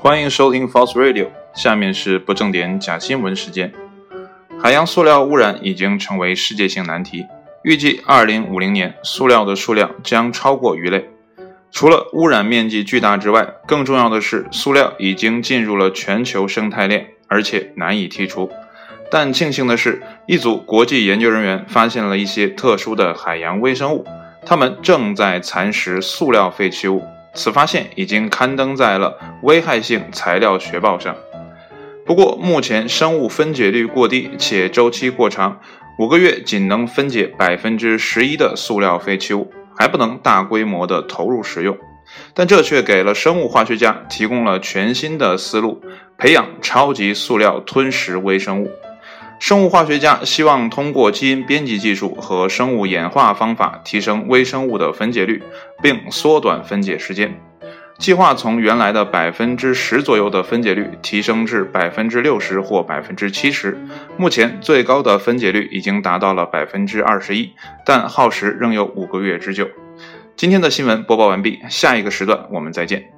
欢迎收听 False Radio，下面是不正点假新闻时间。海洋塑料污染已经成为世界性难题，预计2050年塑料的数量将超过鱼类。除了污染面积巨大之外，更重要的是，塑料已经进入了全球生态链，而且难以剔除。但庆幸的是，一组国际研究人员发现了一些特殊的海洋微生物，它们正在蚕食塑料废弃物。此发现已经刊登在了《危害性材料学报》上。不过，目前生物分解率过低且周期过长，五个月仅能分解百分之十一的塑料废弃物，还不能大规模的投入使用。但这却给了生物化学家提供了全新的思路：培养超级塑料吞食微生物。生物化学家希望通过基因编辑技术和生物演化方法提升微生物的分解率，并缩短分解时间。计划从原来的百分之十左右的分解率提升至百分之六十或百分之七十。目前最高的分解率已经达到了百分之二十一，但耗时仍有五个月之久。今天的新闻播报完毕，下一个时段我们再见。